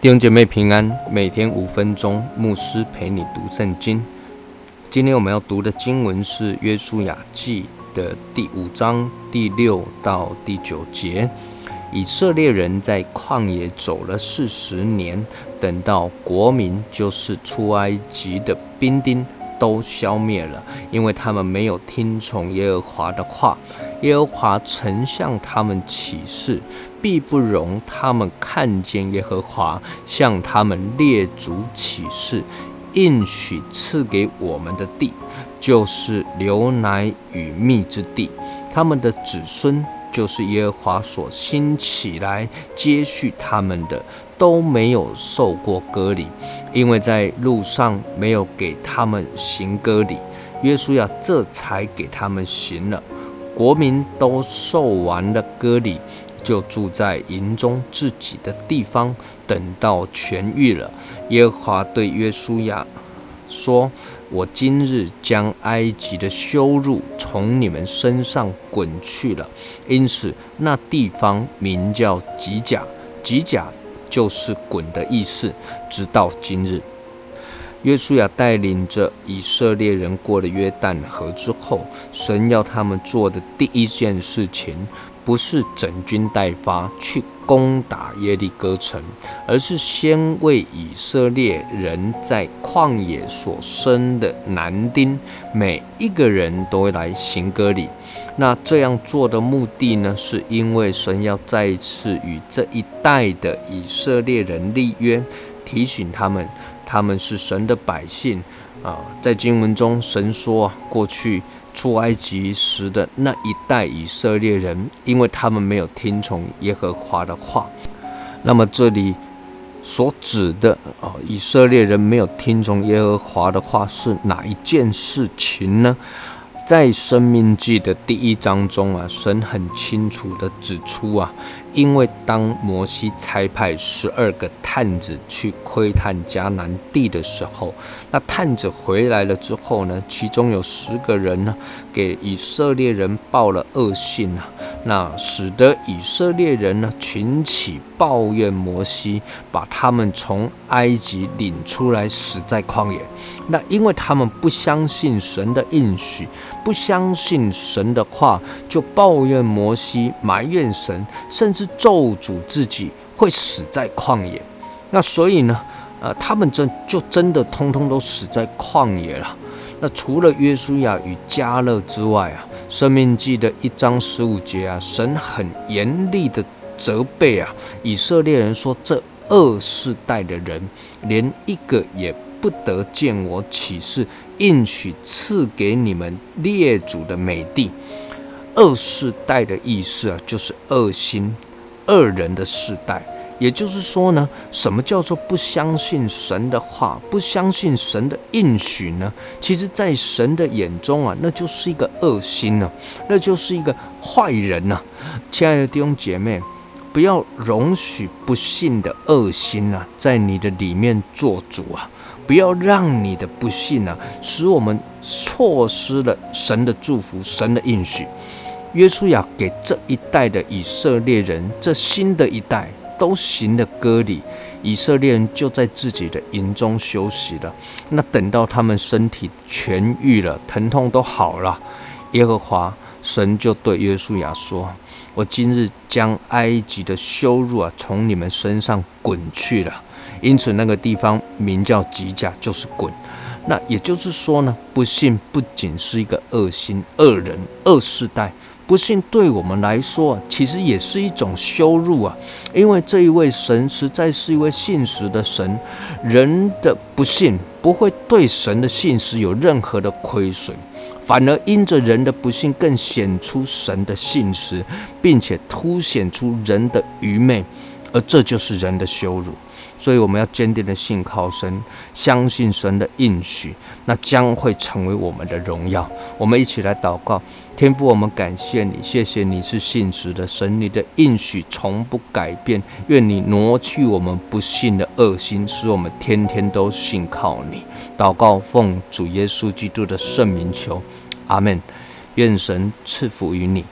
弟兄姐妹平安，每天五分钟，牧师陪你读圣经。今天我们要读的经文是《约书亚记》的第五章第六到第九节。以色列人在旷野走了四十年，等到国民就是出埃及的兵丁都消灭了，因为他们没有听从耶和华的话。耶和华曾向他们起誓，必不容他们看见耶和华向他们列祖起誓，应许赐给我们的地，就是流奶与蜜之地。他们的子孙就是耶和华所兴起来接续他们的，都没有受过割礼，因为在路上没有给他们行割礼。约书亚这才给他们行了。国民都受完了割礼，就住在营中自己的地方，等到痊愈了。耶和华对约书亚说：“我今日将埃及的羞辱从你们身上滚去了。”因此，那地方名叫吉甲。吉甲就是“滚”的意思，直到今日。约书亚带领着以色列人过了约旦河之后，神要他们做的第一件事情，不是整军待发去攻打耶利哥城，而是先为以色列人在旷野所生的男丁，每一个人都会来行割礼。那这样做的目的呢，是因为神要再一次与这一代的以色列人立约，提醒他们。他们是神的百姓啊，在经文中，神说过去出埃及时的那一代以色列人，因为他们没有听从耶和华的话。那么这里所指的啊，以色列人没有听从耶和华的话是哪一件事情呢？在《生命记》的第一章中啊，神很清楚地指出啊，因为当摩西差派十二个探子去窥探迦南地的时候，那探子回来了之后呢，其中有十个人呢，给以色列人报了恶信啊，那使得以色列人呢群起抱怨摩西，把他们从埃及领出来，死在旷野。那因为他们不相信神的应许。不相信神的话，就抱怨摩西，埋怨神，甚至咒诅自己会死在旷野。那所以呢，呃，他们真就真的通通都死在旷野了。那除了约书亚与加勒之外啊，《生命记》的一章十五节啊，神很严厉的责备啊，以色列人说：这二世代的人，连一个也。不得见我启示应许赐给你们列祖的美地。二世代的意思啊，就是恶心、恶人的世代。也就是说呢，什么叫做不相信神的话，不相信神的应许呢？其实，在神的眼中啊，那就是一个恶心呢，那就是一个坏人呢。亲爱的弟兄姐妹，不要容许不幸的恶心啊，在你的里面做主啊。不要让你的不幸啊，使我们错失了神的祝福、神的应许。约书亚给这一代的以色列人，这新的一代都行了割礼，以色列人就在自己的营中休息了。那等到他们身体痊愈了，疼痛都好了，耶和华神就对约书亚说：“我今日将埃及的羞辱啊，从你们身上滚去了。”因此，那个地方名叫吉甲，就是滚。那也就是说呢，不幸不仅是一个恶心、恶人、恶世代，不幸对我们来说，其实也是一种羞辱啊。因为这一位神实在是一位信实的神，人的不幸不会对神的信实有任何的亏损，反而因着人的不幸，更显出神的信实，并且凸显出人的愚昧，而这就是人的羞辱。所以我们要坚定的信靠神，相信神的应许，那将会成为我们的荣耀。我们一起来祷告，天父，我们感谢你，谢谢你是信实的神，你的应许从不改变。愿你挪去我们不信的恶心，使我们天天都信靠你。祷告奉主耶稣基督的圣名求，阿门。愿神赐福于你。